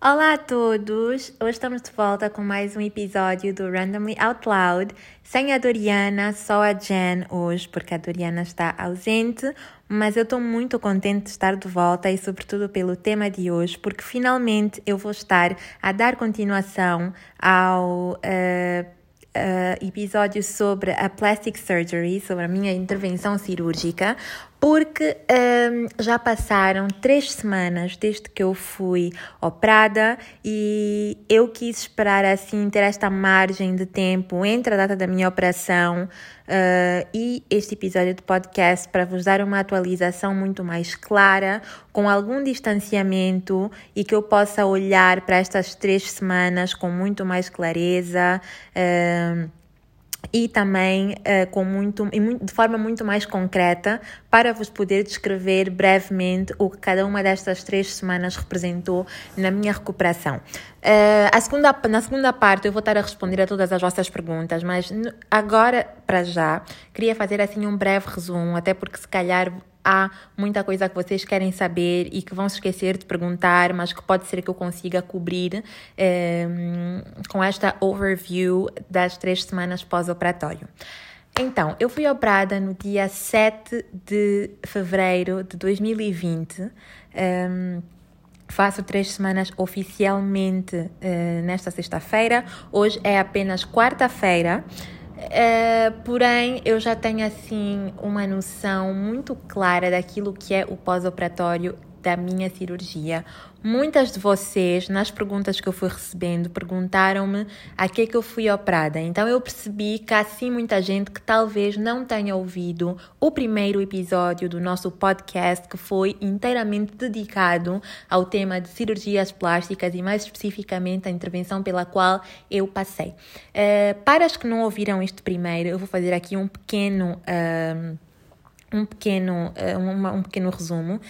Olá a todos! Hoje estamos de volta com mais um episódio do Randomly Out Loud, sem a Doriana, só a Jen hoje, porque a Doriana está ausente, mas eu estou muito contente de estar de volta e, sobretudo, pelo tema de hoje, porque finalmente eu vou estar a dar continuação ao. Uh, uh, episódio sobre a plastic surgery, sobre a minha intervenção cirúrgica, porque um, já passaram três semanas desde que eu fui operada e eu quis esperar assim ter esta margem de tempo entre a data da minha operação uh, e este episódio de podcast para vos dar uma atualização muito mais clara, com algum distanciamento e que eu possa olhar para estas três semanas com muito mais clareza. Uh, e também uh, com muito, de forma muito mais concreta para vos poder descrever brevemente o que cada uma destas três semanas representou na minha recuperação. Uh, segunda, na segunda parte eu vou estar a responder a todas as vossas perguntas, mas agora, para já, queria fazer assim um breve resumo, até porque se calhar há muita coisa que vocês querem saber e que vão se esquecer de perguntar, mas que pode ser que eu consiga cobrir eh, com esta overview das três semanas pós-operatório. Então, eu fui operada no dia 7 de fevereiro de 2020. Um, ehm, faço três semanas oficialmente uh, nesta sexta-feira. Hoje é apenas quarta-feira. Uh, porém, eu já tenho assim uma noção muito clara daquilo que é o pós-operatório da minha cirurgia. Muitas de vocês, nas perguntas que eu fui recebendo, perguntaram-me a que é que eu fui operada. Então eu percebi que há sim muita gente que talvez não tenha ouvido o primeiro episódio do nosso podcast que foi inteiramente dedicado ao tema de cirurgias plásticas e mais especificamente a intervenção pela qual eu passei. Uh, para as que não ouviram este primeiro, eu vou fazer aqui um pequeno uh, um pequeno, uh, um, um pequeno resumo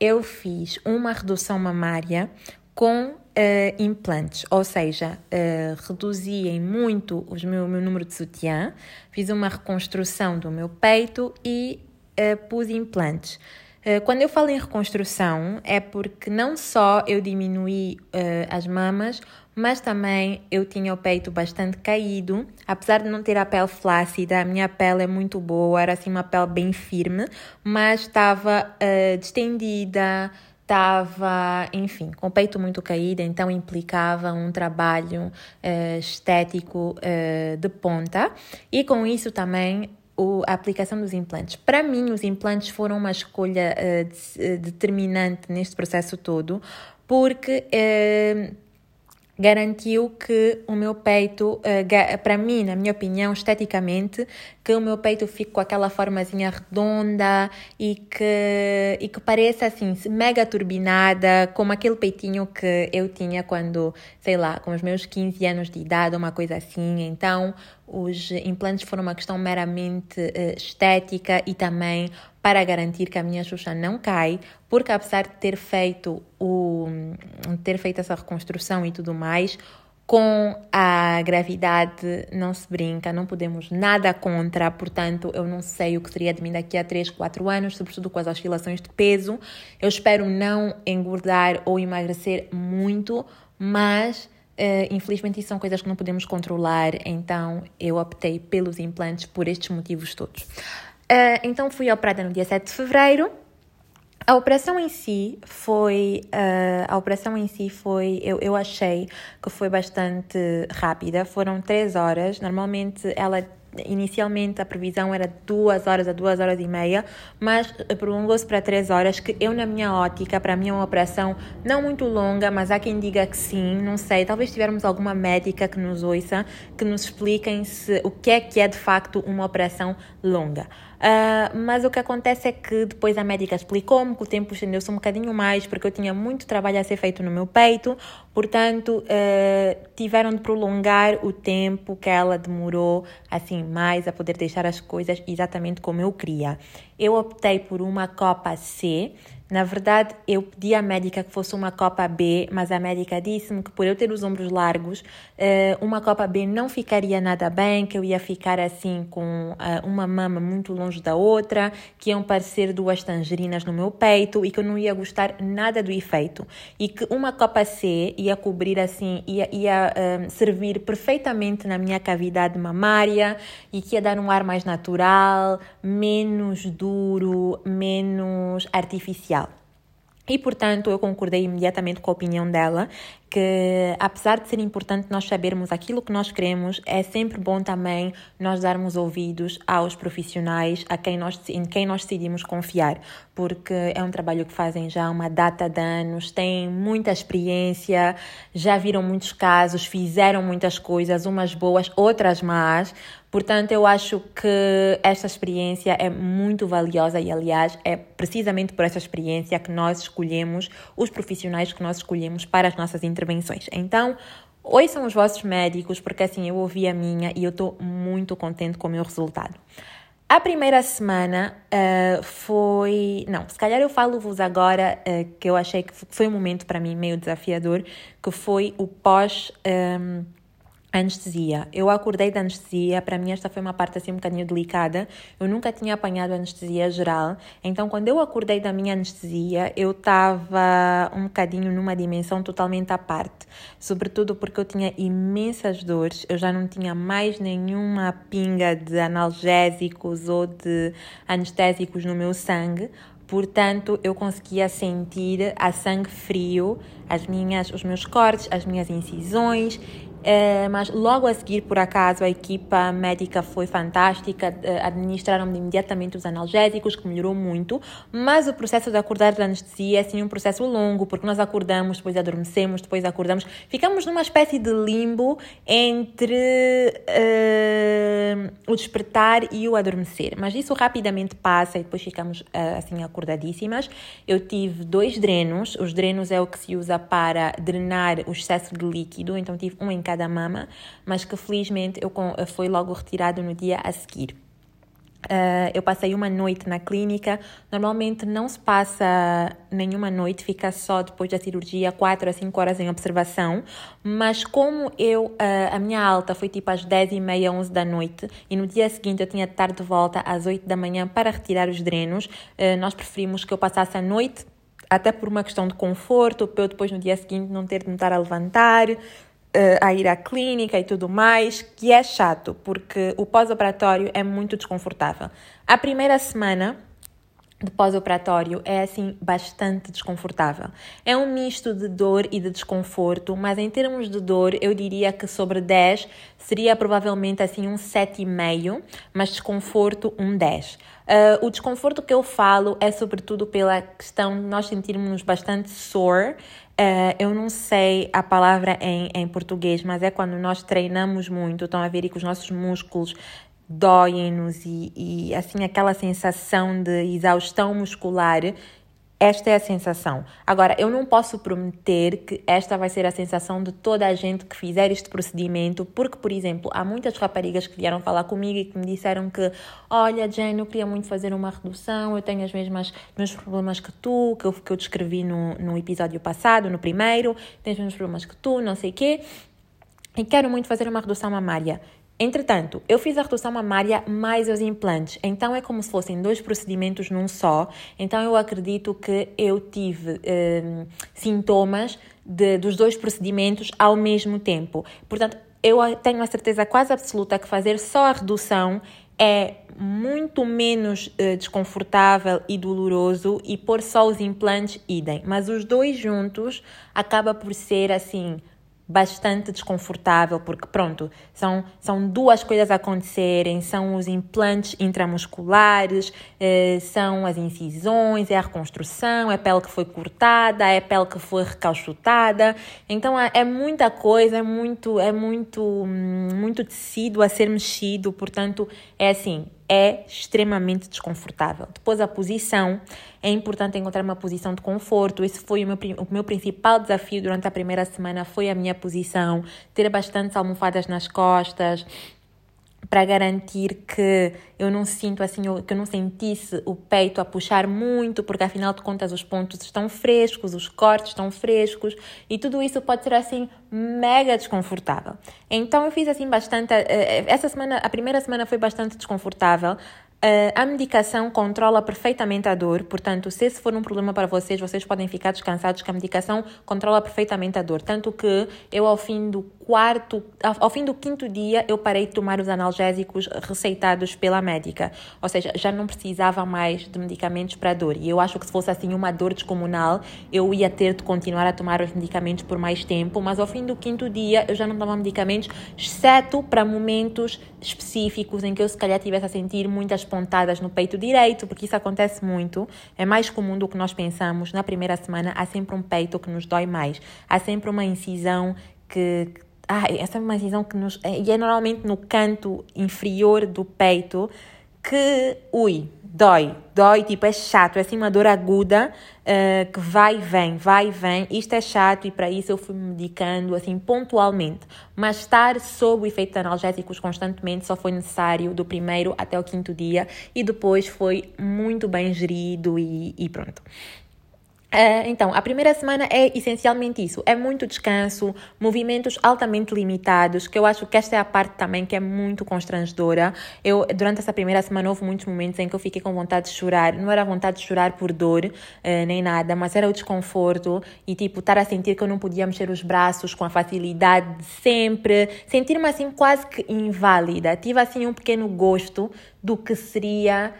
eu fiz uma redução mamária com uh, implantes, ou seja, uh, reduzi em muito o meu, meu número de sutiã, fiz uma reconstrução do meu peito e uh, pus implantes. Quando eu falo em reconstrução, é porque não só eu diminuí as mamas, mas também eu tinha o peito bastante caído. Apesar de não ter a pele flácida, a minha pele é muito boa, era assim uma pele bem firme, mas estava uh, distendida, estava, enfim, com o peito muito caído, então implicava um trabalho uh, estético uh, de ponta e com isso também o, a aplicação dos implantes. Para mim, os implantes foram uma escolha de, determinante neste processo todo, porque garantiu que o meu peito, uh, para mim, na minha opinião, esteticamente, que o meu peito fique com aquela formazinha redonda e que, e que pareça assim, mega turbinada, como aquele peitinho que eu tinha quando, sei lá, com os meus 15 anos de idade, uma coisa assim. Então, os implantes foram uma questão meramente uh, estética e também para garantir que a minha Xuxa não cai, porque apesar de ter feito o ter feito essa reconstrução e tudo mais, com a gravidade não se brinca, não podemos nada contra, portanto, eu não sei o que seria de mim daqui a 3, 4 anos, sobretudo com as oscilações de peso. Eu espero não engordar ou emagrecer muito, mas uh, infelizmente isso são coisas que não podemos controlar, então eu optei pelos implantes por estes motivos todos. Uh, então fui operada no dia 7 de fevereiro. A operação em si foi. Uh, a operação em si foi. Eu, eu achei que foi bastante rápida. Foram três horas. Normalmente ela inicialmente a previsão era duas horas a duas horas e meia, mas prolongou-se para três horas, que eu, na minha ótica, para mim é uma operação não muito longa, mas há quem diga que sim, não sei, talvez tivermos alguma médica que nos ouça, que nos expliquem se, o que é que é de facto uma operação longa. Uh, mas o que acontece é que depois a médica explicou-me que o tempo estendeu-se um bocadinho mais porque eu tinha muito trabalho a ser feito no meu peito, portanto uh, tiveram de prolongar o tempo que ela demorou assim mais a poder deixar as coisas exatamente como eu queria. Eu optei por uma Copa C Na verdade, eu pedi à médica que fosse uma copa B, mas a médica disse-me que por eu ter os ombros largos, eh, uma copa B não ficaria nada bem, que eu ia ficar assim com eh, uma mama muito longe da outra, que iam parecer duas tangerinas no meu peito e que eu não ia gostar nada do efeito. E que uma copa C ia cobrir assim, ia, ia uh, servir perfeitamente na minha cavidade mamária e que ia dar um ar mais natural, menos duro, menos artificial. E, portanto, eu concordei imediatamente com a opinião dela, que apesar de ser importante nós sabermos aquilo que nós queremos, é sempre bom também nós darmos ouvidos aos profissionais a quem nós, em quem nós decidimos confiar, porque é um trabalho que fazem já uma data de anos, têm muita experiência, já viram muitos casos, fizeram muitas coisas, umas boas, outras más, Portanto, eu acho que esta experiência é muito valiosa e, aliás, é precisamente por essa experiência que nós escolhemos, os profissionais que nós escolhemos para as nossas intervenções. Então, são os vossos médicos, porque assim eu ouvi a minha e eu estou muito contente com o meu resultado. A primeira semana uh, foi. Não, se calhar eu falo-vos agora uh, que eu achei que foi um momento para mim meio desafiador, que foi o pós. Um, anestesia. Eu acordei da anestesia, para mim esta foi uma parte assim um bocadinho delicada. Eu nunca tinha apanhado anestesia geral, então quando eu acordei da minha anestesia, eu estava um bocadinho numa dimensão totalmente à parte, sobretudo porque eu tinha imensas dores, eu já não tinha mais nenhuma pinga de analgésicos ou de anestésicos no meu sangue. Portanto, eu conseguia sentir a sangue frio, as minhas, os meus cortes, as minhas incisões é, mas logo a seguir, por acaso, a equipa médica foi fantástica, eh, administraram imediatamente os analgésicos, que melhorou muito, mas o processo de acordar da anestesia é sim um processo longo, porque nós acordamos, depois adormecemos, depois acordamos, ficamos numa espécie de limbo entre uh, o despertar e o adormecer, mas isso rapidamente passa e depois ficamos uh, assim acordadíssimas. Eu tive dois drenos, os drenos é o que se usa para drenar o excesso de líquido, então tive um em cada da mama, mas que felizmente eu foi logo retirado no dia a seguir. Uh, eu passei uma noite na clínica. Normalmente não se passa nenhuma noite, fica só depois da cirurgia, 4 a 5 horas em observação. Mas como eu, uh, a minha alta foi tipo às 10 e meia, 11 da noite, e no dia seguinte eu tinha de estar de volta às 8 da manhã para retirar os drenos, uh, nós preferimos que eu passasse a noite até por uma questão de conforto, para eu depois no dia seguinte não ter de me estar a levantar, a ir à clínica e tudo mais, que é chato, porque o pós-operatório é muito desconfortável. A primeira semana de pós-operatório é assim bastante desconfortável. É um misto de dor e de desconforto, mas em termos de dor, eu diria que sobre 10 seria provavelmente assim um 7,5, mas desconforto um 10. Uh, eh, o desconforto que eu falo é sobretudo pela questão de nós sentirmos bastante sore Uh, eu não sei a palavra em, em português, mas é quando nós treinamos muito, estão a ver e que os nossos músculos doem-nos e, e assim aquela sensação de exaustão muscular esta é a sensação. Agora, eu não posso prometer que esta vai ser a sensação de toda a gente que fizer este procedimento, porque, por exemplo, há muitas raparigas que vieram falar comigo e que me disseram que, olha, Jane, eu queria muito fazer uma redução, eu tenho as mesmas meus problemas que tu, que eu, que eu descrevi no, no episódio passado, no primeiro, tenho os mesmos problemas que tu, não sei o quê, e quero muito fazer uma redução mamária. Entretanto, eu fiz a redução mamária mais os implantes, então é como se fossem dois procedimentos num só. Então eu acredito que eu tive eh, sintomas de, dos dois procedimentos ao mesmo tempo. Portanto, eu tenho a certeza quase absoluta que fazer só a redução é muito menos uh, desconfortável e doloroso e pôr só os implantes idem. Mas os dois juntos acaba por ser assim bastante desconfortável, porque pronto, são, são duas coisas a acontecerem, são os implantes intramusculares, eh, são as incisões, é a reconstrução, é a pele que foi cortada, é a pele que foi recalchutada, então é, é muita coisa, é muito, é muito, hum, muito tecido a ser mexido, portanto, é assim, é extremamente desconfortável. Depois, a posição. É importante encontrar uma posição de conforto. Esse foi o meu, o meu principal desafio durante a primeira semana, foi a minha posição. Ter bastantes almofadas nas costas, para garantir que eu não sinto assim, que eu não sentisse o peito a puxar muito, porque afinal de contas os pontos estão frescos, os cortes estão frescos e tudo isso pode ser assim mega desconfortável. Então eu fiz assim bastante, eh, eh, essa semana, a primeira semana foi bastante desconfortável, a medicação controla perfeitamente a dor, portanto, se esse for um problema para vocês, vocês podem ficar descansados que a medicação controla perfeitamente a dor. Tanto que eu, ao fim do quarto, ao fim do quinto dia, eu parei de tomar os analgésicos receitados pela médica. Ou seja, já não precisava mais de medicamentos para dor. E eu acho que se fosse assim uma dor descomunal, eu ia ter de continuar a tomar os medicamentos por mais tempo. Mas ao fim do quinto dia, eu já não tomava medicamentos, exceto para momentos específicos em que eu se calhar tivesse a sentir muitas pontadas no peito direito, porque isso acontece muito. É mais comum do que nós pensamos. Na primeira semana, há sempre um peito que nos dói mais. Há sempre uma incisão que ah, essa é uma incisão que nos. E é normalmente no canto inferior do peito que, ui, dói, dói, tipo, é chato, é assim uma dor aguda uh, que vai e vem, vai e vem. Isto é chato e para isso eu fui me medicando, assim, pontualmente. Mas estar sob o efeito de analgésicos constantemente só foi necessário do primeiro até o quinto dia e depois foi muito bem gerido e, e pronto. Uh, então, a primeira semana é essencialmente isso: é muito descanso, movimentos altamente limitados, que eu acho que esta é a parte também que é muito constrangedora. Eu, durante essa primeira semana, houve muitos momentos em que eu fiquei com vontade de chorar. Não era vontade de chorar por dor, uh, nem nada, mas era o desconforto e, tipo, estar a sentir que eu não podia mexer os braços com a facilidade de sempre, sentir-me assim quase que inválida. Tive assim um pequeno gosto do que seria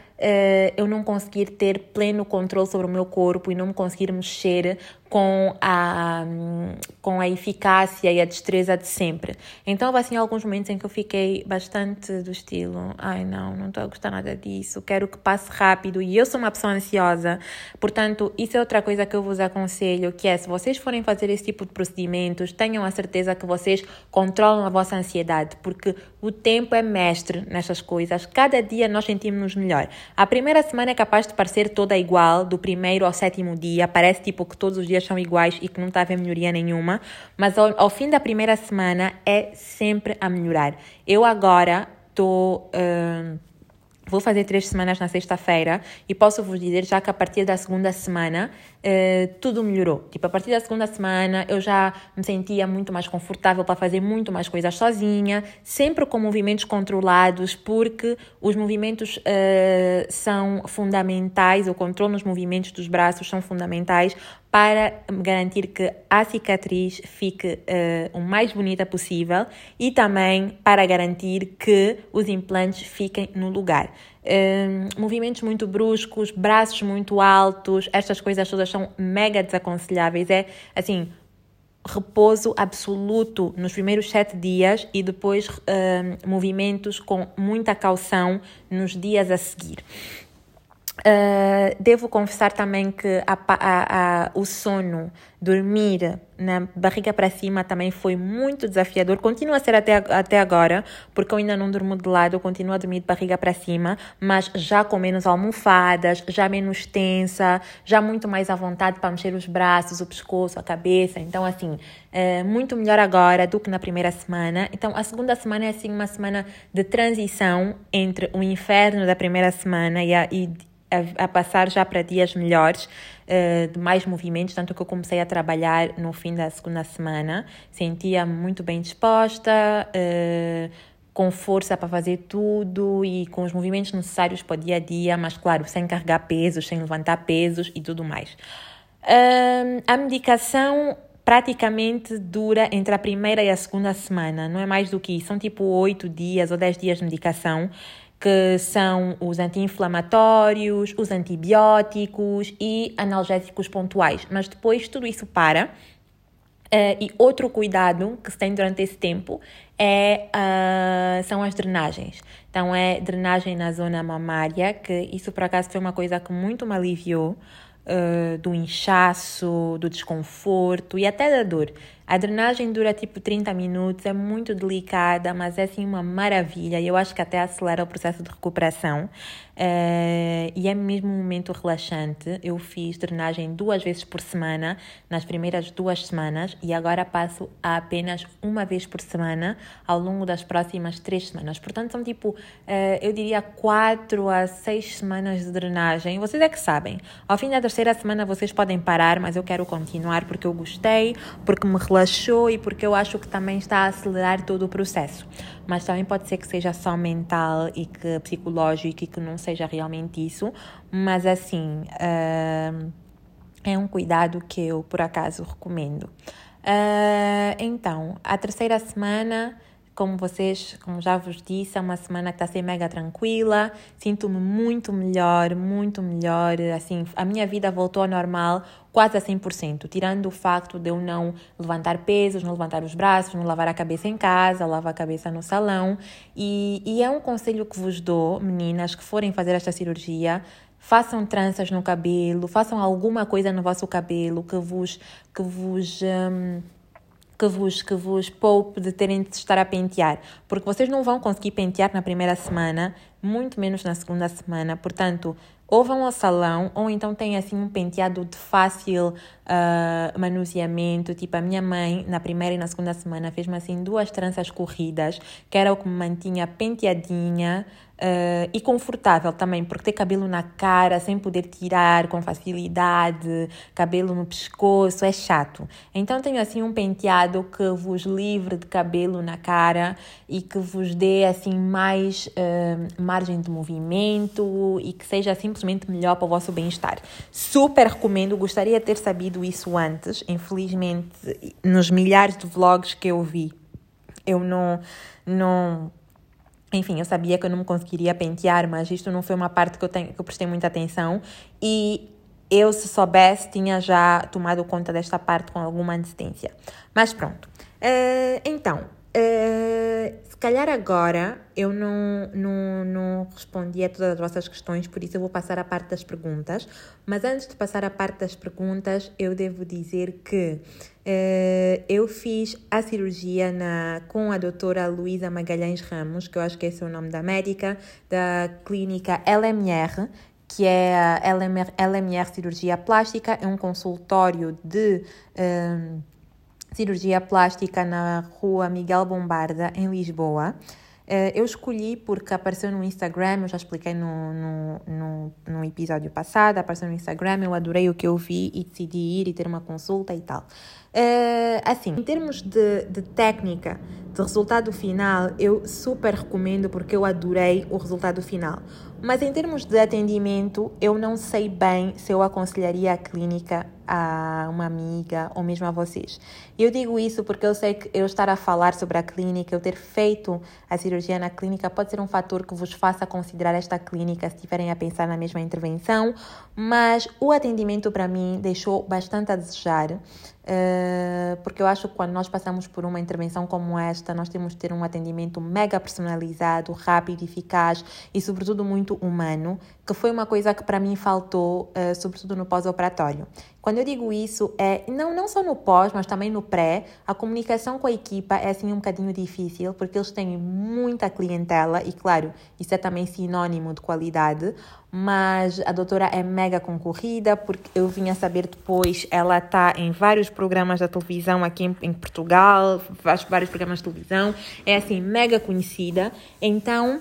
eu não conseguir ter pleno controle sobre o meu corpo e não me conseguir mexer com a, com a eficácia e a destreza de sempre. Então, houve assim alguns momentos em que eu fiquei bastante do estilo: ai não, não estou a gostar nada disso, quero que passe rápido. E eu sou uma pessoa ansiosa, portanto, isso é outra coisa que eu vos aconselho: que é se vocês forem fazer esse tipo de procedimentos, tenham a certeza que vocês controlam a vossa ansiedade, porque o tempo é mestre nestas coisas. Cada dia nós sentimos-nos melhor. A primeira semana é capaz de parecer toda igual, do primeiro ao sétimo dia, parece tipo que todos os dias são iguais e que não está a haver melhoria nenhuma, mas ao, ao fim da primeira semana é sempre a melhorar. Eu agora estou. Uh, Vou fazer três semanas na sexta-feira e posso vos dizer já que a partir da segunda semana eh, tudo melhorou. Tipo, a partir da segunda semana eu já me sentia muito mais confortável para fazer muito mais coisas sozinha, sempre com movimentos controlados, porque os movimentos uh, são fundamentais, o controle nos movimentos dos braços são fundamentais para garantir que a cicatriz fique uh, o mais bonita possível e também para garantir que os implantes fiquem no lugar. Uh, movimentos muito bruscos, braços muito altos, estas coisas todas são mega desaconselháveis. É assim, repouso absoluto nos primeiros sete dias e depois uh, movimentos com muita caução nos dias a seguir. Uh, devo confessar também que a, a, a, o sono, dormir na barriga para cima também foi muito desafiador. Continua a ser até, até agora, porque eu ainda não durmo de lado, eu continuo a dormir de barriga para cima, mas já com menos almofadas, já menos tensa, já muito mais à vontade para mexer os braços, o pescoço, a cabeça. Então, assim, é muito melhor agora do que na primeira semana. Então, a segunda semana é assim uma semana de transição entre o inferno da primeira semana e, a, e a, a passar já para dias melhores, uh, de mais movimentos, tanto que eu comecei a trabalhar no fim da segunda semana, sentia-me muito bem disposta, uh, com força para fazer tudo e com os movimentos necessários para o dia a dia, mas claro, sem carregar pesos, sem levantar pesos e tudo mais. Uh, a medicação praticamente dura entre a primeira e a segunda semana, não é mais do que isso, são tipo oito dias ou dez dias de medicação que são os anti-inflamatórios, os antibióticos e analgésicos pontuais. Mas depois tudo isso para. Uh, e outro cuidado que se tem durante esse tempo é, uh, são as drenagens. Então, é drenagem na zona mamária, que isso por acaso foi uma coisa que muito me aliviou. uh, do inchaço, do desconforto e até da dor. A drenagem dura tipo 30 minutos, é muito delicada, mas é assim uma maravilha. Eu acho que até acelera o processo de recuperação. Uh, e é mesmo um momento relaxante. Eu fiz drenagem duas vezes por semana, nas primeiras duas semanas, e agora passo a apenas uma vez por semana ao longo das próximas três semanas. Portanto, são tipo, uh, eu diria, quatro a seis semanas de drenagem. Vocês é que sabem. Ao fim da terceira semana vocês podem parar, mas eu quero continuar porque eu gostei, porque me relaxei relaxou e porque eu acho que também está a acelerar todo o processo. Mas também pode ser que seja só mental e que psicológico e que não seja realmente isso. Mas assim, uh, é um cuidado que eu por acaso recomendo. Uh, então, a terceira semana como vocês, como já vos disse, é uma semana que está a ser mega tranquila. Sinto-me muito melhor, muito melhor. Assim, a minha vida voltou ao normal quase a 100%, tirando o facto de eu não levantar pesos, não levantar os braços, não lavar a cabeça em casa, lavar a cabeça no salão. E, e é um conselho que vos dou, meninas, que forem fazer esta cirurgia, façam tranças no cabelo, façam alguma coisa no vosso cabelo que vos que vos um, que vos, que vos poupe de terem de estar a pentear, porque vocês não vão conseguir pentear na primeira semana, muito menos na segunda semana. Portanto, ou vão ao salão, ou então têm assim um penteado de fácil uh, manuseamento. Tipo, a minha mãe, na primeira e na segunda semana, fez-me assim duas tranças corridas, que era o que me mantinha penteadinha, Uh, e confortável também, porque ter cabelo na cara sem poder tirar com facilidade, cabelo no pescoço, é chato. Então tenho assim um penteado que vos livre de cabelo na cara e que vos dê assim mais uh, margem de movimento e que seja simplesmente melhor para o vosso bem-estar. Super recomendo, gostaria de ter sabido isso antes. Infelizmente, nos milhares de vlogs que eu vi, eu não não enfim, eu sabia que eu não me conseguiria pentear, mas isto não foi uma parte que eu, tenho, que eu prestei muita atenção. E eu, se soubesse, tinha já tomado conta desta parte com alguma antecedência. Mas pronto. Uh, então, uh, se calhar agora eu não, não, não respondi a todas as vossas questões, por isso eu vou passar à parte das perguntas. Mas antes de passar à parte das perguntas, eu devo dizer que eu fiz a cirurgia na, com a doutora Luísa Magalhães Ramos, que eu acho que esse é o nome da médica, da clínica LMR, que é a LMR, LMR Cirurgia Plástica, é um consultório de. Um, cirurgia plástica na rua Miguel Bombarda, em Lisboa. Eh, eu escolhi porque apareceu no Instagram, eu já expliquei no, no, no, no, episódio passado, apareceu no Instagram, eu adorei o que eu vi e decidi ir e ter uma consulta e tal. Uh, assim, em termos de, de técnica, de resultado final, eu super recomendo porque eu adorei o resultado final. Mas em termos de atendimento, eu não sei bem se eu aconselharia a clínica a uma amiga ou mesmo a vocês. Eu digo isso porque eu sei que eu estar a falar sobre a clínica, eu ter feito a cirurgia na clínica, pode ser um fator que vos faça considerar esta clínica se estiverem a pensar na mesma intervenção, mas o atendimento para mim deixou bastante a desejar. Uh, porque eu acho que quando nós passamos por uma intervenção como esta, nós temos de ter um atendimento mega personalizado, rápido, eficaz e, sobretudo, muito humano, que foi uma coisa que para mim faltou, uh, sobretudo no pós-operatório. Quando eu digo isso, é não, não só no pós, mas também no pré, a comunicação com a equipa é assim um bocadinho difícil, porque eles têm muita clientela e, claro, isso é também sinônimo de qualidade, mas a doutora é mega concorrida, porque eu vim a saber depois, ela está em vários programas da televisão aqui em, em, Portugal, faz vários programas de televisão, é assim, mega conhecida. Então,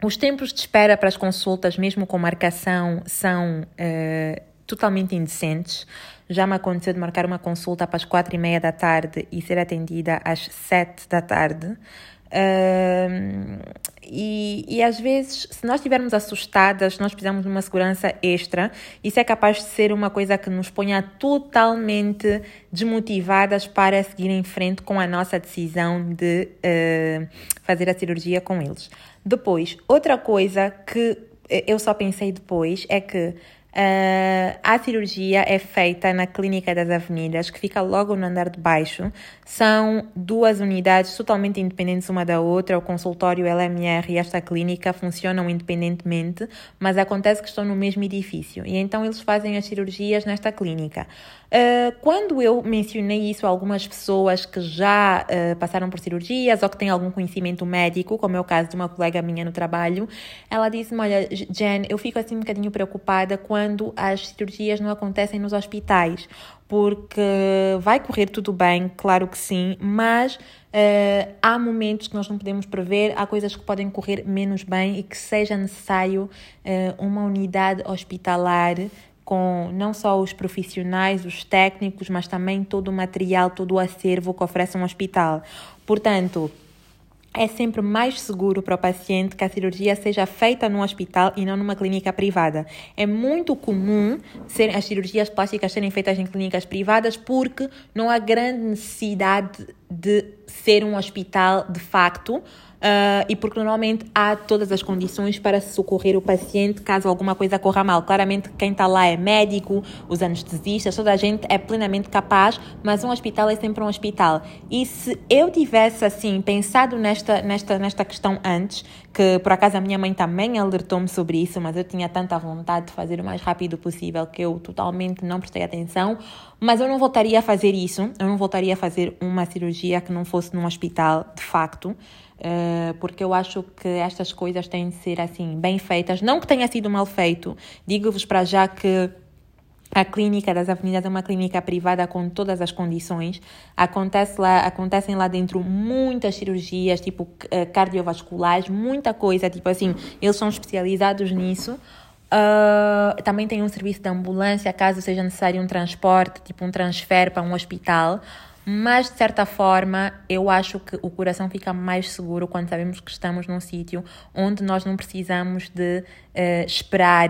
os tempos de espera para as consultas, mesmo com marcação, são uh, totalmente indecentes. Já me aconteceu de marcar uma consulta para as quatro e meia da tarde e ser atendida às sete da tarde. Uh, e, e às vezes, se nós estivermos assustadas, nós precisamos de uma segurança extra, isso é capaz de ser uma coisa que nos ponha totalmente desmotivadas para seguir em frente com a nossa decisão de uh, fazer a cirurgia com eles. Depois, outra coisa que eu só pensei depois é que Uh, a cirurgia é feita na Clínica das Avenidas, que fica logo no andar de baixo. São duas unidades totalmente independentes uma da outra. O consultório LMR e esta clínica funcionam independentemente, mas acontece que estão no mesmo edifício. E então eles fazem as cirurgias nesta clínica. Uh, quando eu mencionei isso a algumas pessoas que já uh, passaram por cirurgias ou que têm algum conhecimento médico, como é o caso de uma colega minha no trabalho, ela disse-me: Olha, Jen, eu fico assim um bocadinho preocupada quando as cirurgias não acontecem nos hospitais, porque vai correr tudo bem, claro que sim, mas uh, há momentos que nós não podemos prever, há coisas que podem correr menos bem e que seja necessário uma unidade hospitalar com não só os profissionais, os técnicos, mas também todo o material, todo o acervo que oferece um hospital. Portanto, é sempre mais seguro para o paciente que a cirurgia seja feita num hospital e não numa clínica privada. É muito comum ser, as cirurgias plásticas serem feitas em clínicas privadas porque não há grande necessidade de ser um hospital de facto uh, e porque normalmente há todas as condições para socorrer o paciente caso alguma coisa corra mal. Claramente, quem está lá é médico, os anestesistas, toda a gente é plenamente capaz, mas um hospital é sempre um hospital. E se eu tivesse, assim, pensado nesta, nesta, nesta questão antes, que por acaso a minha mãe também alertou-me sobre isso, mas eu tinha tanta vontade de fazer o mais rápido possível que eu totalmente não prestei atenção. Mas eu não voltaria a fazer isso, eu não voltaria a fazer uma cirurgia que não fosse num hospital, de facto. Uh, porque eu acho que estas coisas têm de ser assim bem feitas. Não que tenha sido mal feito, digo-vos para já que a clínica das avenidas é uma clínica privada com todas as condições. Acontece lá, acontecem lá dentro muitas cirurgias, tipo uh, cardiovasculares, muita coisa, tipo assim, eles são especializados nisso. Uh, também tem um serviço de ambulância caso seja necessário um transporte, tipo um transfer para um hospital. Mas, de certa forma, eu acho que o coração fica mais seguro quando sabemos que estamos num sítio onde nós não precisamos de uh, esperar,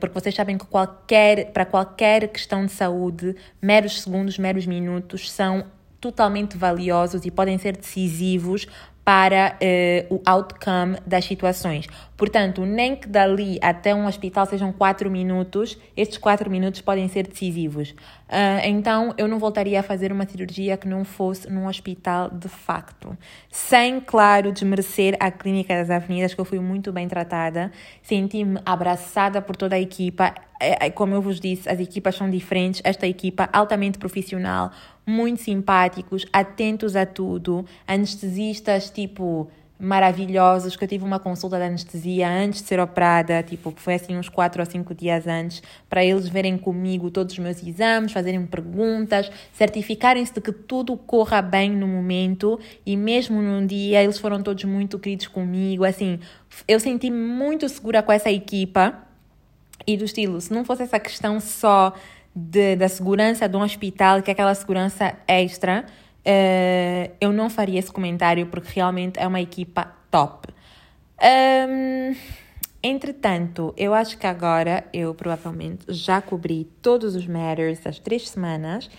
porque vocês sabem que qualquer, para qualquer questão de saúde, meros segundos, meros minutos são totalmente valiosos e podem ser decisivos para uh, o outcome das situações. Portanto, nem que dali até um hospital sejam quatro minutos, estes quatro minutos podem ser decisivos. Uh, então, eu não voltaria a fazer uma cirurgia que não fosse num hospital de facto. Sem, claro, desmerecer a Clínica das Avenidas, que eu fui muito bem tratada. Senti-me abraçada por toda a equipa. É, é, como eu vos disse, as equipas são diferentes. Esta equipa altamente profissional, muito simpáticos, atentos a tudo, anestesistas tipo maravilhosos, que eu tive uma consulta de anestesia antes de ser operada, tipo, foi assim uns 4 ou 5 dias antes, para eles verem comigo todos os meus exames, fazerem perguntas, certificarem-se de que tudo corra bem no momento e mesmo num dia eles foram todos muito queridos comigo, assim, eu senti-me muito segura com essa equipa e do estilo, se não fosse essa questão só de, da segurança de um hospital, que é aquela segurança extra, uh, eu não faria esse comentário porque realmente é uma equipa top. Um, entretanto, eu acho que agora eu provavelmente já cobri todos os matters das três semanas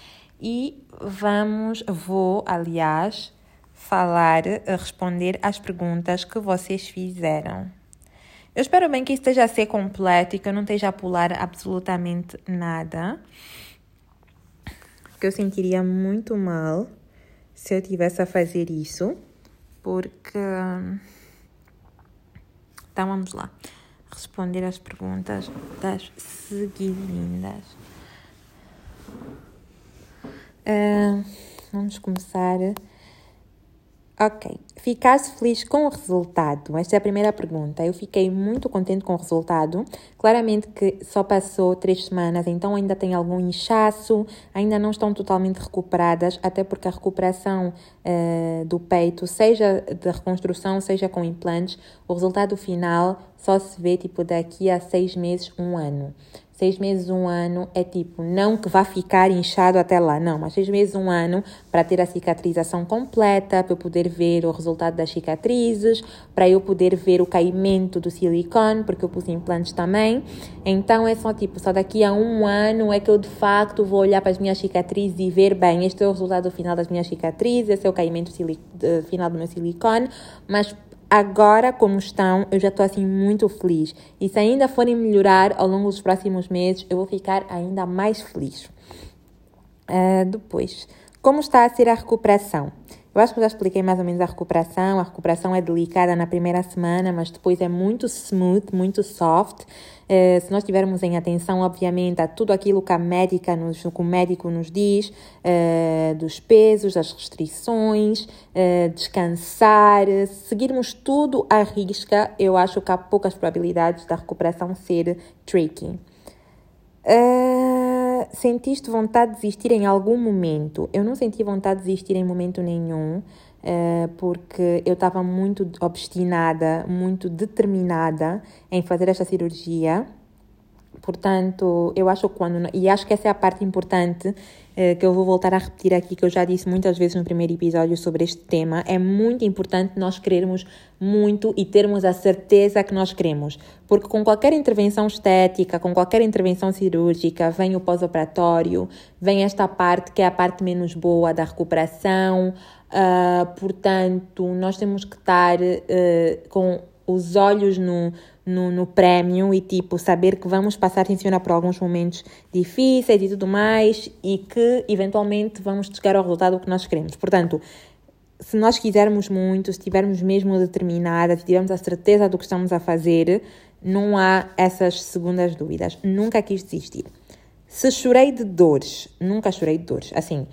e vamos, vou, aliás, falar, responder às perguntas que vocês fizeram. Eu espero bem que esteja a ser completo e que eu não esteja a pular absolutamente nada. Que eu sentiria muito mal se eu tivesse a fazer isso. Porque. Então vamos lá. Responder as perguntas das seguintes. Uh, vamos começar Ok. Ficaste feliz com o resultado? Esta é a primeira pergunta. Eu fiquei muito contente com o resultado. Claramente que só passou três semanas, então ainda tem algum inchaço, ainda não estão totalmente recuperadas, até porque a recuperação uh, do peito, seja de reconstrução, seja com implantes, o resultado final só se vê tipo daqui a seis meses, um ano seis meses, um ano é tipo, não que vá ficar inchado até lá, não, mas seis meses, um ano para ter a cicatrização completa, para eu poder ver o resultado das cicatrizes, para eu poder ver o caimento do silicone, porque eu pus implantes também. Então é só tipo, só daqui a um ano é que eu de facto vou olhar para as minhas cicatrizes e ver, bem, este é o resultado final das minhas cicatrizes, esse é o caimento final do meu silicone, mas agora como estão, eu já estou assim muito feliz. E se ainda forem melhorar ao longo dos próximos meses, eu vou ficar ainda mais feliz. Uh, depois, como está a ser a recuperação? Eu acho que já expliquei mais ou menos a recuperação. A recuperação é delicada na primeira semana, mas depois é muito smooth, muito soft. Uh, se nós tivermos em atenção, obviamente, a tudo aquilo que a médica nos, que o médico nos diz, uh, dos pesos, das restrições, uh, descansar, seguirmos tudo à risca, eu acho que há poucas probabilidades da recuperação ser tricky. Uh, sentiste vontade de desistir em algum momento? Eu não senti vontade de desistir em momento nenhum, uh, porque eu estava muito obstinada, muito determinada em fazer esta cirurgia. Portanto, eu acho que quando. E acho que essa é a parte importante eh, que eu vou voltar a repetir aqui, que eu já disse muitas vezes no primeiro episódio sobre este tema. É muito importante nós querermos muito e termos a certeza que nós queremos. Porque com qualquer intervenção estética, com qualquer intervenção cirúrgica, vem o pós-operatório, vem esta parte que é a parte menos boa da recuperação. Uh, portanto, nós temos que estar uh, com os olhos no, no, no prémio e tipo saber que vamos passar em cima por alguns momentos difíceis e tudo mais e que eventualmente vamos chegar ao resultado que nós queremos. Portanto, se nós quisermos muito, se estivermos mesmo determinadas, se tivermos a certeza do que estamos a fazer, não há essas segundas dúvidas. Nunca quis desistir. Se chorei de dores, nunca chorei de dores. Assim,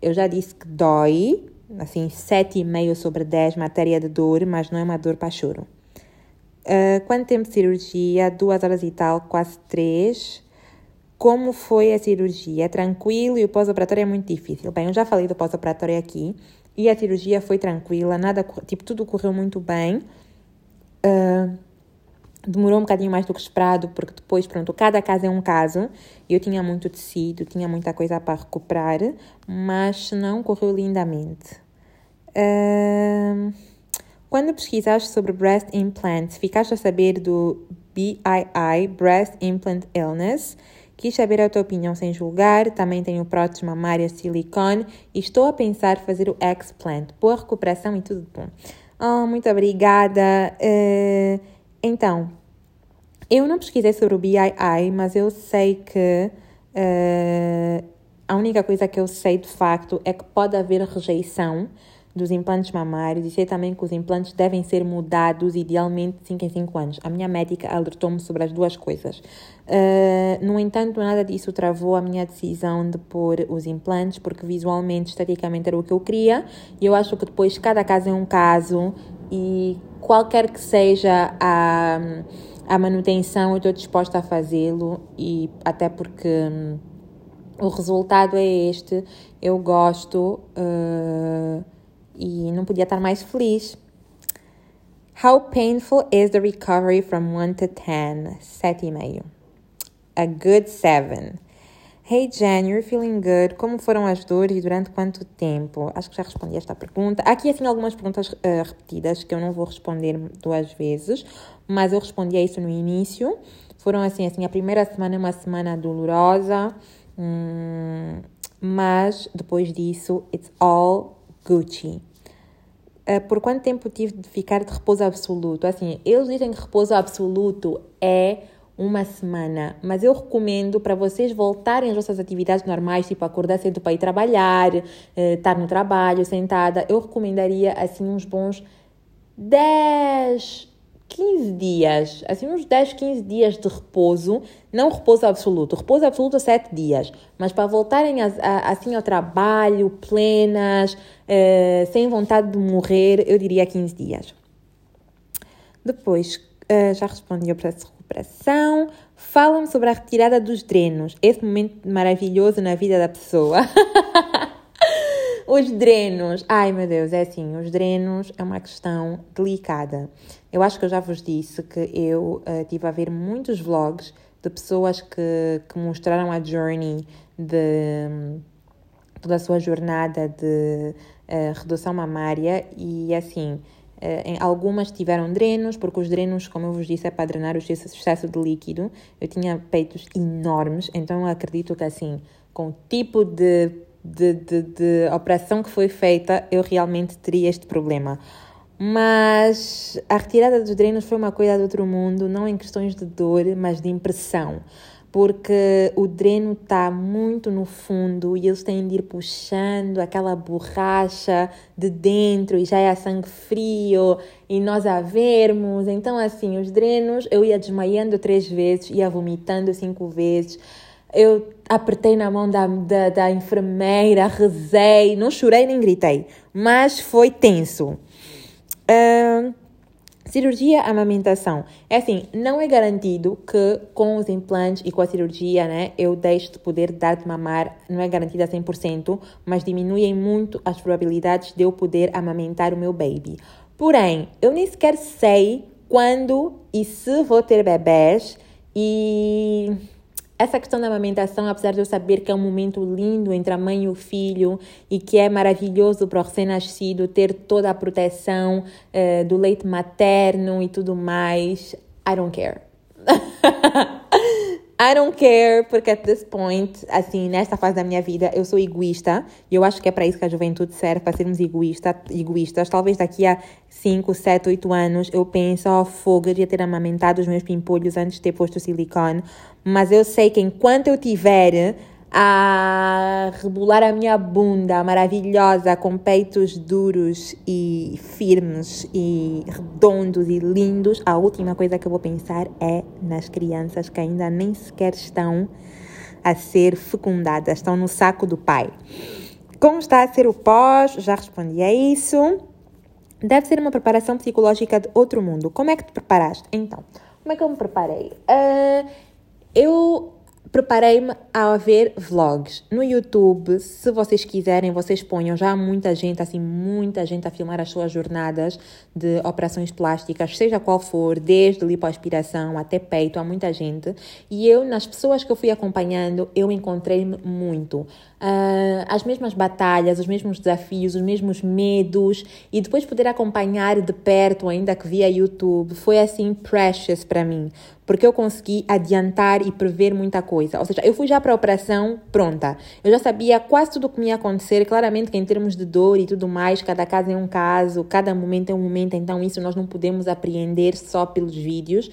eu já disse que dói, assim, 7,5 sobre 10 matéria de dor, mas não é uma dor para choro. Uh, quanto tempo de cirurgia? Duas horas e tal, quase três. Como foi a cirurgia? É tranquilo e o pós-operatório é muito difícil. Bem, eu já falei do pós-operatório aqui e a cirurgia foi tranquila, nada, tipo, tudo correu muito bem. Uh, demorou um bocadinho mais do que esperado, porque depois, pronto, cada caso é um caso. Eu tinha muito tecido, tinha muita coisa para recuperar, mas não correu lindamente. Uh, quando pesquisaste sobre breast implants, ficaste a saber do BII, Breast Implant Illness. Quis saber a tua opinião sem julgar. Também tenho próteses mamárias silicone e estou a pensar fazer o explant. Boa recuperação e tudo bom. Oh, muito obrigada. Uh, então, eu não pesquisei sobre o BII, mas eu sei que uh, a única coisa que eu sei de facto é que pode haver rejeição dos implantes mamários e sei também que os implantes devem ser mudados idealmente de 5 em 5 anos. A minha médica alertou-me sobre as duas coisas. Uh, no entanto, nada disso travou a minha decisão de pôr os implantes, porque visualmente, esteticamente era o que eu queria. E eu acho que depois cada caso é um caso e qualquer que seja a, a manutenção, eu estou disposta a fazê-lo e até porque hum, o resultado é este. Eu gosto. Uh, e não podia estar mais feliz. How painful is the recovery from 1 to 10? 7,5. A good 7. Hey Jen, you're feeling good. Como foram as dores e durante quanto tempo? Acho que já respondi esta pergunta. Há aqui, assim, algumas perguntas uh, repetidas que eu não vou responder duas vezes, mas eu respondi a isso no início. Foram assim, assim, a primeira semana é uma semana dolorosa, hum, mas depois disso, it's all Gucci. Uh, por quanto tempo tive de ficar de repouso absoluto? Assim, eles dizem que repouso absoluto é uma semana, mas eu recomendo para vocês voltarem às vossas atividades normais, tipo acordar cedo para ir trabalhar, uh, estar no trabalho, sentada. Eu recomendaria assim uns bons 10, 15 dias, assim uns 10, 15 dias de repouso, não repouso absoluto, repouso absoluto 7 dias, mas para voltarem a, a, assim ao trabalho, plenas, eh, sem vontade de morrer, eu diria 15 dias. Depois, eh, já respondi ao processo de recuperação, falam sobre a retirada dos drenos, esse momento maravilhoso na vida da pessoa. Os drenos, ai meu Deus, é assim, os drenos é uma questão delicada. Eu acho que eu já vos disse que eu uh, tive a ver muitos vlogs de pessoas que, que mostraram a journey de toda a sua jornada de uh, redução mamária e assim, uh, em, algumas tiveram drenos, porque os drenos, como eu vos disse, é para drenar o excesso de líquido. Eu tinha peitos enormes, então acredito que assim, com o tipo de de, de, de operação que foi feita, eu realmente teria este problema. Mas a retirada dos drenos foi uma coisa de outro mundo, não em questões de dor, mas de impressão porque o dreno está muito no fundo e eles têm de ir puxando aquela borracha de dentro e já é sangue frio e nós a vermos. Então, assim, os drenos eu ia desmaiando três vezes, ia vomitando cinco vezes. Eu apertei na mão da, da, da enfermeira, rezei, não chorei nem gritei, mas foi tenso. Cirurgia, amamentação. É assim, não é garantido que com os implantes e com a cirurgia, né, eu deixe de poder dar de mamar, não é garantido a 100%, mas diminuem muito as probabilidades de eu poder amamentar o meu baby. Porém, eu nem sequer sei quando e se vou ter bebés e essa questão da amamentação, apesar de eu saber que é um momento lindo entre a mãe e o filho e que é maravilhoso para o recém-nascido ter toda a proteção uh, do leite materno e tudo mais, I don't care. I don't care, porque at this point, assim, nesta fase da minha vida, eu sou egoísta e eu acho que é para isso que a juventude serve, para sermos egoísta, egoístas. Talvez daqui a 5, 7, 8 anos eu penso, oh, fogo, eu devia ter amamentado os meus pimpolhos antes de ter posto silicone, mas eu sei que enquanto eu tiver a rebolar a minha bunda maravilhosa com peitos duros e firmes e redondos e lindos, a última coisa que eu vou pensar é nas crianças que ainda nem sequer estão a ser fecundadas, estão no saco do pai. Como está a ser o pós? Já respondi a isso. Deve ser uma preparação psicológica de outro mundo. Como é que te preparaste? Então, como é que eu me preparei? Uh, eu preparei-me a ver vlogs no YouTube. Se vocês quiserem, vocês ponham. Já há muita gente, assim, muita gente a filmar as suas jornadas de operações plásticas, seja qual for, desde lipoaspiração até peito, há muita gente. E eu, nas pessoas que eu fui acompanhando, eu encontrei-me muito. Uh, as mesmas batalhas, os mesmos desafios, os mesmos medos e depois poder acompanhar de perto, ainda que via YouTube, foi assim precious para mim, porque eu consegui adiantar e prever muita coisa. Ou seja, eu fui já para a operação pronta. Eu já sabia quase tudo o que me ia acontecer, claramente que em termos de dor e tudo mais, cada caso é um caso, cada momento é um momento, então isso nós não podemos apreender só pelos vídeos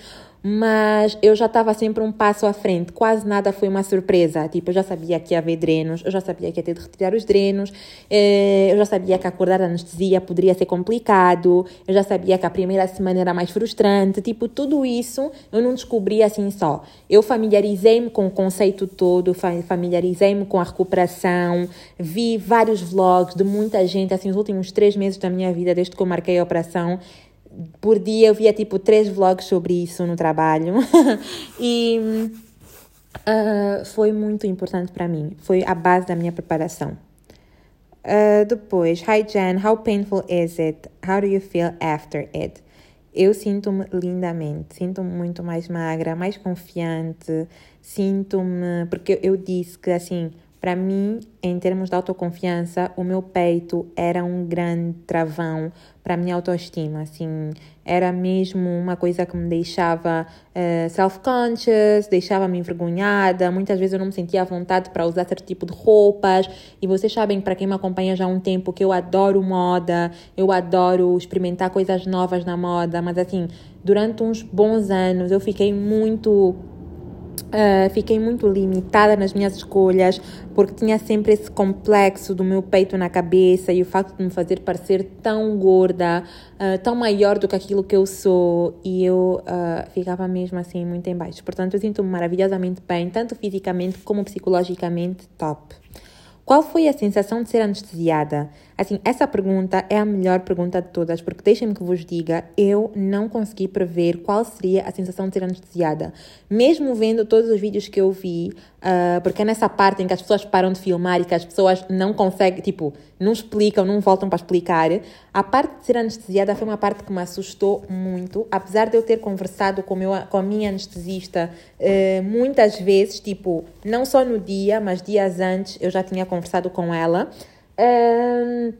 mas eu já estava sempre um passo à frente, quase nada foi uma surpresa. Tipo, eu já sabia que ia haver drenos, eu já sabia que ia ter de retirar os drenos, eh, eu já sabia que acordar a anestesia poderia ser complicado, eu já sabia que a primeira semana era mais frustrante. Tipo, tudo isso eu não descobri assim só. Eu familiarizei-me com o conceito todo, familiarizei-me com a recuperação, vi vários vlogs de muita gente, assim, os últimos três meses da minha vida, desde que eu marquei a operação por dia eu via tipo três vlogs sobre isso no trabalho e uh, foi muito importante para mim. Foi a base da minha preparação. Uh, depois, hi Jen, how painful is it? How do you feel after it? Eu sinto-me lindamente, sinto-me muito mais magra, mais confiante, sinto-me. Porque eu disse que assim para mim, em termos de autoconfiança, o meu peito era um grande travão para a minha autoestima. Assim, era mesmo uma coisa que me deixava uh, self-conscious, deixava-me envergonhada. Muitas vezes eu não me sentia à vontade para usar certo tipo de roupas. E vocês sabem, para quem me acompanha já há um tempo, que eu adoro moda, eu adoro experimentar coisas novas na moda. Mas, assim, durante uns bons anos eu fiquei muito Uh, fiquei muito limitada nas minhas escolhas porque tinha sempre esse complexo do meu peito na cabeça e o facto de me fazer parecer tão gorda, uh, tão maior do que aquilo que eu sou e eu uh, ficava mesmo assim muito em baixo. Portanto, eu sinto-me maravilhosamente bem, tanto fisicamente como psicologicamente top. Qual foi a sensação de ser anestesiada? Assim, essa pergunta é a melhor pergunta de todas, porque deixem-me que vos diga, eu não consegui prever qual seria a sensação de ser anestesiada. Mesmo vendo todos os vídeos que eu vi, uh, porque é nessa parte em que as pessoas param de filmar e que as pessoas não conseguem, tipo, não explicam, não voltam para explicar, a parte de ser anestesiada foi uma parte que me assustou muito, apesar de eu ter conversado com, meu, com a minha anestesista uh, muitas vezes, tipo, não só no dia, mas dias antes eu já tinha conversado com ela. Um,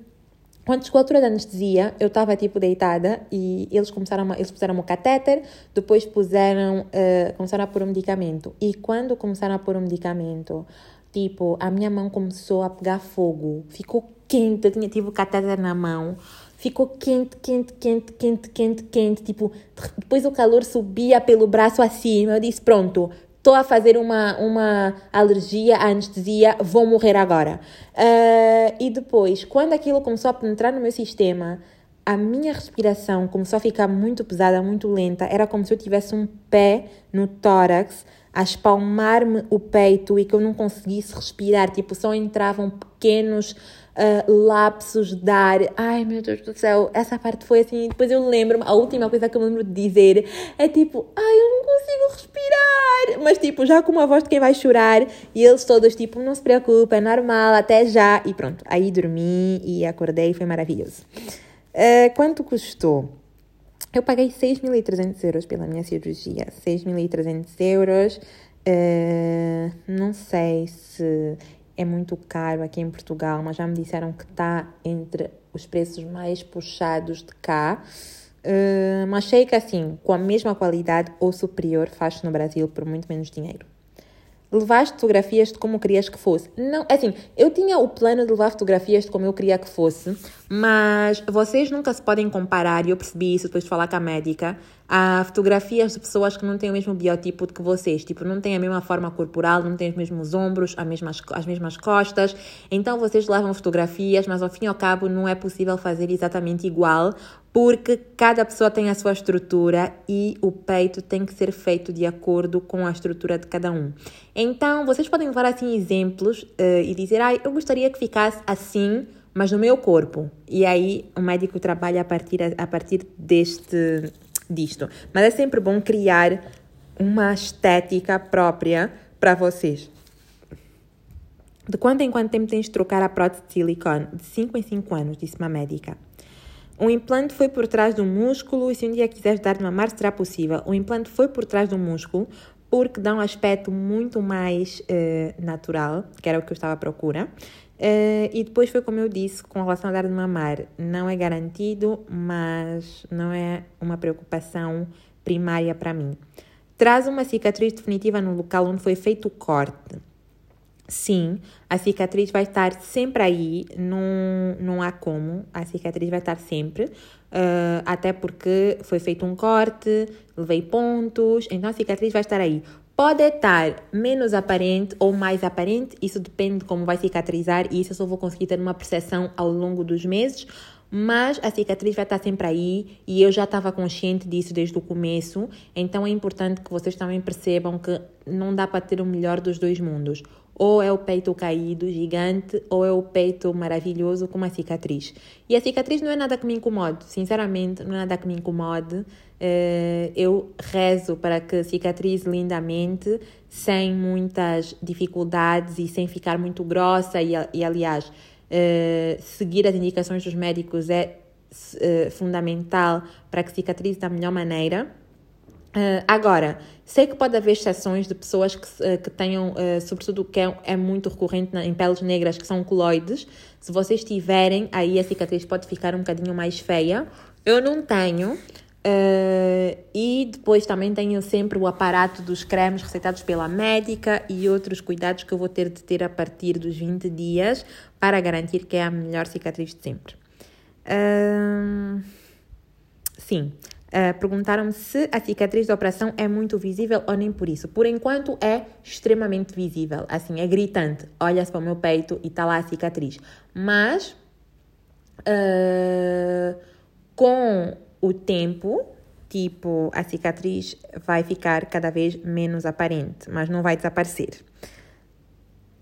quando chegou a altura da anestesia, eu estava tipo deitada e eles começaram eles puseram o catéter, depois puseram, uh, começaram a pôr o medicamento. E quando começaram a pôr o medicamento, tipo, a minha mão começou a pegar fogo, ficou quente, eu tinha tipo o catéter na mão, ficou quente, quente, quente, quente, quente, quente, tipo, depois o calor subia pelo braço acima, eu disse, pronto, estou a fazer uma, uma alergia à anestesia, vou morrer agora. Uh, e depois, quando aquilo começou a penetrar no meu sistema, a minha respiração começou a ficar muito pesada, muito lenta. Era como se eu tivesse um pé no tórax a espalmar-me o peito e que eu não conseguisse respirar. Tipo, só entravam pequenos uh, lapsos de ar. Ai, meu Deus do céu, essa parte foi assim. Depois eu lembro-me, a última coisa que eu me lembro de dizer é tipo, ai, eu não consigo respirar. Mas tipo, já com uma voz de quem vai chorar e eles todos tipo, não se preocupe, é normal, até já. E pronto, aí dormi e acordei, foi maravilhoso. Uh, quanto custou? Eu paguei 6.300 euros pela minha cirurgia. 6.300 euros. Uh, não sei se é muito caro aqui em Portugal, mas já me disseram que está entre os preços mais puxados de cá. Uh, mas sei que assim, com a mesma qualidade ou superior, faz no Brasil por muito menos dinheiro levaste fotografias de como querias que fosse. Não, é assim, eu tinha o plano de levar fotografias de como eu queria que fosse, mas vocês nunca se podem comparar, e eu percebi isso depois de falar com a médica, a fotografias de pessoas que não têm o mesmo biotipo que vocês, tipo, não têm a mesma forma corporal, não têm os mesmos ombros, as mesmas, as mesmas costas, então vocês levam fotografias, mas ao fim e ao cabo não é possível fazer exatamente igual, porque cada pessoa tem a sua estrutura e o peito tem que ser feito de acordo com a estrutura de cada um. Então, vocês podem levar assim exemplos uh, e dizer, ah, eu gostaria que ficasse assim, mas no meu corpo. E aí o médico trabalha a partir, a partir deste, disto. Mas é sempre bom criar uma estética própria para vocês. De quanto em quanto tempo tens de trocar a prótese de silicone? De 5 em 5 anos, disse uma médica. O implante foi por trás do músculo e se um dia quiseres dar de mamar será possível. O implante foi por trás do músculo porque dá um aspecto muito mais uh, natural, que era o que eu estava à procura. Uh, e depois foi como eu disse, com relação a dar de mamar, não é garantido, mas não é uma preocupação primária para mim. Traz uma cicatriz definitiva no local onde foi feito o corte. Sim, a cicatriz vai estar sempre aí, não, não há como, a cicatriz vai estar sempre, uh, até porque foi feito um corte, levei pontos, então a cicatriz vai estar aí. Pode estar menos aparente ou mais aparente, isso depende de como vai cicatrizar e isso eu só vou conseguir ter uma percepção ao longo dos meses, mas a cicatriz vai estar sempre aí e eu já estava consciente disso desde o começo, então é importante que vocês também percebam que não dá para ter o melhor dos dois mundos. Ou é o peito caído, gigante, ou é o peito maravilhoso com uma cicatriz. E a cicatriz não é nada que me incomode, sinceramente, não é nada que me incomode. Eh, eu rezo para que cicatrize lindamente, sem muitas dificuldades e sem ficar muito grossa. E, e aliás, eh, seguir as indicações dos médicos é eh, fundamental para que cicatrize da melhor maneira. Uh, agora, sei que pode haver exceções de pessoas que, uh, que tenham, uh, sobretudo que é, é muito recorrente na, em peles negras, que são coloides. Se vocês tiverem, aí a cicatriz pode ficar um bocadinho mais feia. Eu não tenho. E depois também tenho sempre o aparato dos cremes receitados pela médica e outros cuidados que eu vou ter de ter a partir dos 20 dias para garantir que é a melhor cicatriz de sempre. sim. Uh, Perguntaram-me se a cicatriz da operação é muito visível ou nem por isso. Por enquanto é extremamente visível, assim, é gritante. Olha-se para o meu peito e está lá a cicatriz. Mas uh, com o tempo, tipo, a cicatriz vai ficar cada vez menos aparente, mas não vai desaparecer.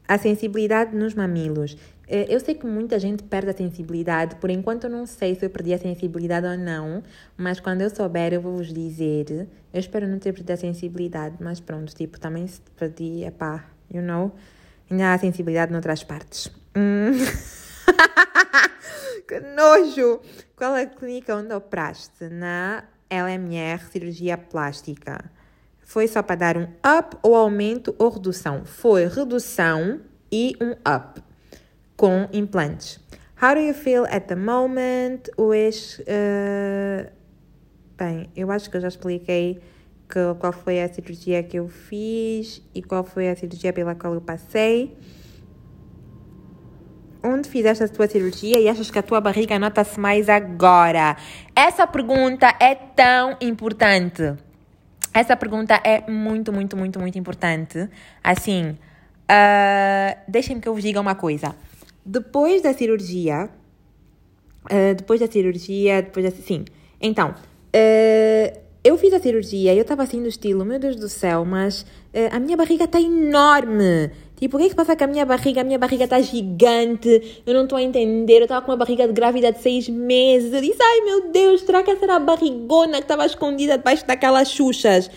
A sensibilidade nos mamilos. Eh, eu sei que muita gente perde a sensibilidade, por enquanto eu não sei se eu perdi a sensibilidade ou não, mas quando eu souber eu vou vos dizer. Eu espero não ter perdido a sensibilidade, mas pronto, tipo, também se perdi, é pá, you know, ainda há sensibilidade noutras partes. Hum. que nojo! Qual a clínica onde operaste? Na LMR Cirurgia Plástica. Foi só para dar um up ou aumento ou redução? Foi redução e um up com implantes. How do you feel at the moment? Wish. Uh... Bem, eu acho que eu já expliquei que, qual foi a cirurgia que eu fiz e qual foi a cirurgia pela qual eu passei. Onde fizeste a tua cirurgia e achas que a tua barriga nota-se mais agora? Essa pergunta é tão importante. Essa pergunta é muito, muito, muito, muito importante. Assim, uh, deixem-me que eu vos diga uma coisa. Depois da cirurgia, uh, depois da cirurgia, depois da. Sim. Então, uh, eu fiz a cirurgia e eu estava assim do estilo, meu Deus do céu, mas a minha barriga está enorme. Tipo, o que é que passa com a minha barriga? A minha barriga está gigante, eu não estou a entender. Eu estava com uma barriga de grávida de seis meses. Eu disse, ai meu Deus, será que essa era a barrigona que estava escondida debaixo daquelas xuxas?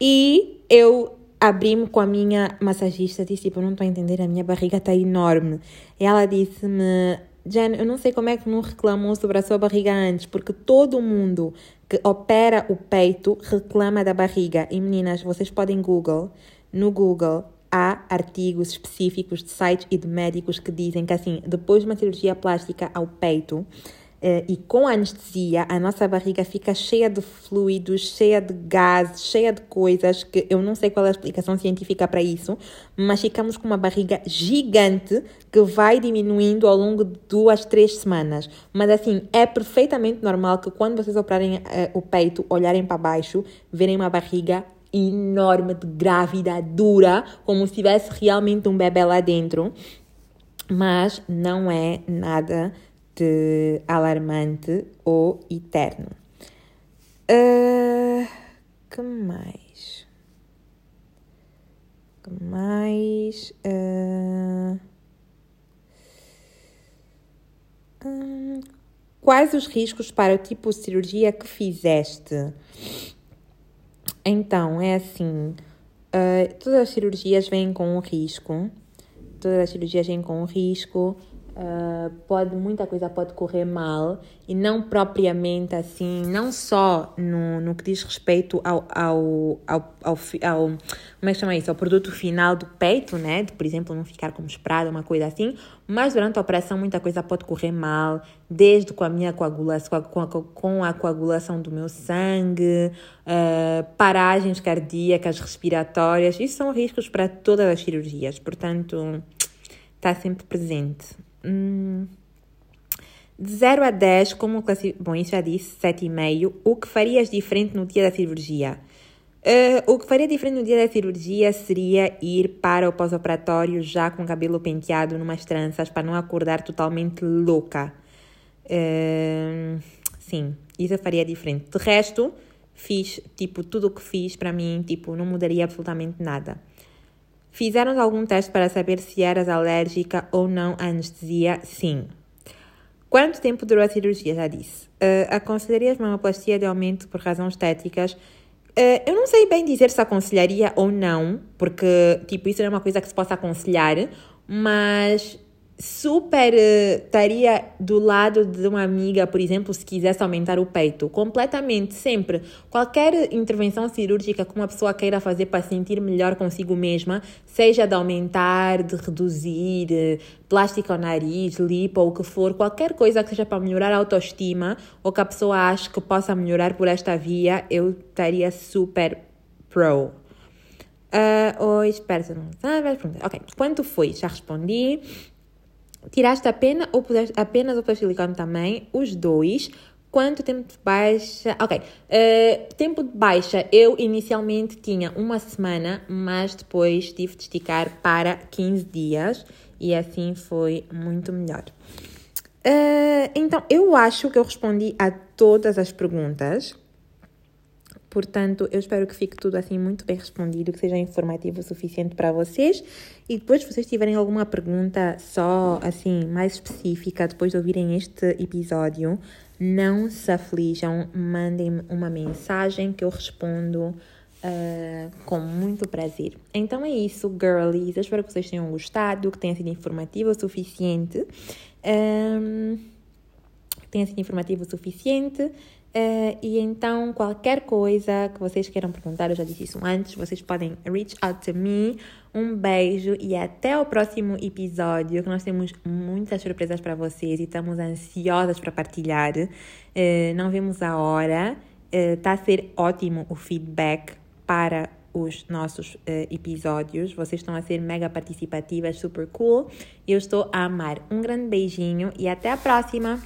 E eu abri-me com a minha massagista, disse, tipo, eu não estou a entender, a minha barriga está enorme. E ela disse-me, Jen, eu não sei como é que não reclamou sobre a sua barriga antes, porque todo mundo que opera o peito reclama da barriga. E meninas, vocês podem Google, no Google, há artigos específicos de sites e de médicos que dizem que, assim, depois de uma cirurgia plástica ao peito eh, e com anestesia, a nossa barriga fica cheia de fluidos, cheia de gases, cheia de coisas que eu não sei qual é a explicação científica para isso, mas ficamos com uma barriga gigante que vai diminuindo ao longo de duas, três semanas. Mas, assim, é perfeitamente normal que quando vocês operarem eh, o peito, olharem para baixo, verem uma barriga enorme de grávida, dura, como se tivesse realmente um bebê lá dentro. Mas não é nada de alarmante ou eterno. Uh, que mais? Que mais? Uh, quais os riscos para o tipo de cirurgia que fizeste? Então, é assim, uh, todas as cirurgias vêm com um risco, todas as cirurgias vêm com um risco, Uh, pode muita coisa pode correr mal e não propriamente assim não só no, no que diz respeito ao, ao, ao, ao, ao como é que chama isso? Ao produto final do peito né? De por exemplo não ficar como esperado uma coisa assim. Mas durante a operação muita coisa pode correr mal desde com a minha coagulação com a, com a coagulação do meu sangue uh, paragens cardíacas respiratórias. Isso são riscos para todas as cirurgias. Portanto está sempre presente Hum, de 0 a 10, como classificar? Bom, isso já disse, 7,5. O que farias diferente no dia da cirurgia? Uh, o que faria diferente no dia da cirurgia seria ir para o pós-operatório já com o cabelo penteado, numas tranças, para não acordar totalmente louca. Uh, sim, isso eu faria diferente. De resto, fiz, tipo, tudo o que fiz para mim, tipo, não mudaria absolutamente nada. Fizeram algum teste para saber se eras alérgica ou não à anestesia? Sim. Quanto tempo durou a cirurgia? Já disse. Uh, aconselharias mamoplastia de aumento por razões estéticas? Uh, eu não sei bem dizer se aconselharia ou não, porque, tipo, isso não é uma coisa que se possa aconselhar, mas super uh, estaria do lado de uma amiga, por exemplo, se quisesse aumentar o peito, completamente, sempre. Qualquer intervenção cirúrgica que uma pessoa queira fazer para sentir melhor consigo mesma, seja de aumentar, de reduzir, uh, plástica ao nariz, lipo ou o que for, qualquer coisa que seja para melhorar a autoestima ou que a pessoa ache que possa melhorar por esta via, eu estaria super pro. Uh, oi, espera, não. Ah, ok, quanto foi? Já respondi. Tiraste apenas ou puseste apenas o silicone também? Os dois. Quanto tempo de baixa? Ok. Uh, tempo de baixa, eu inicialmente tinha uma semana, mas depois tive de esticar para 15 dias e assim foi muito melhor. Uh, então, eu acho que eu respondi a todas as perguntas. Portanto, eu espero que fique tudo assim muito bem respondido, que seja informativo o suficiente para vocês. E depois, se vocês tiverem alguma pergunta só assim mais específica depois de ouvirem este episódio, não se aflijam, mandem-me uma mensagem que eu respondo uh, com muito prazer. Então é isso, girlies. Eu espero que vocês tenham gostado, que tenha sido informativo o suficiente. Um, que tenha sido informativo o suficiente. Uh, e então, qualquer coisa que vocês queiram perguntar, eu já disse isso antes, vocês podem reach out to me. Um beijo e até o próximo episódio, que nós temos muitas surpresas para vocês e estamos ansiosas para partilhar. Uh, não vemos a hora. Está uh, a ser ótimo o feedback para os nossos uh, episódios. Vocês estão a ser mega participativas, super cool. Eu estou a amar. Um grande beijinho e até a próxima!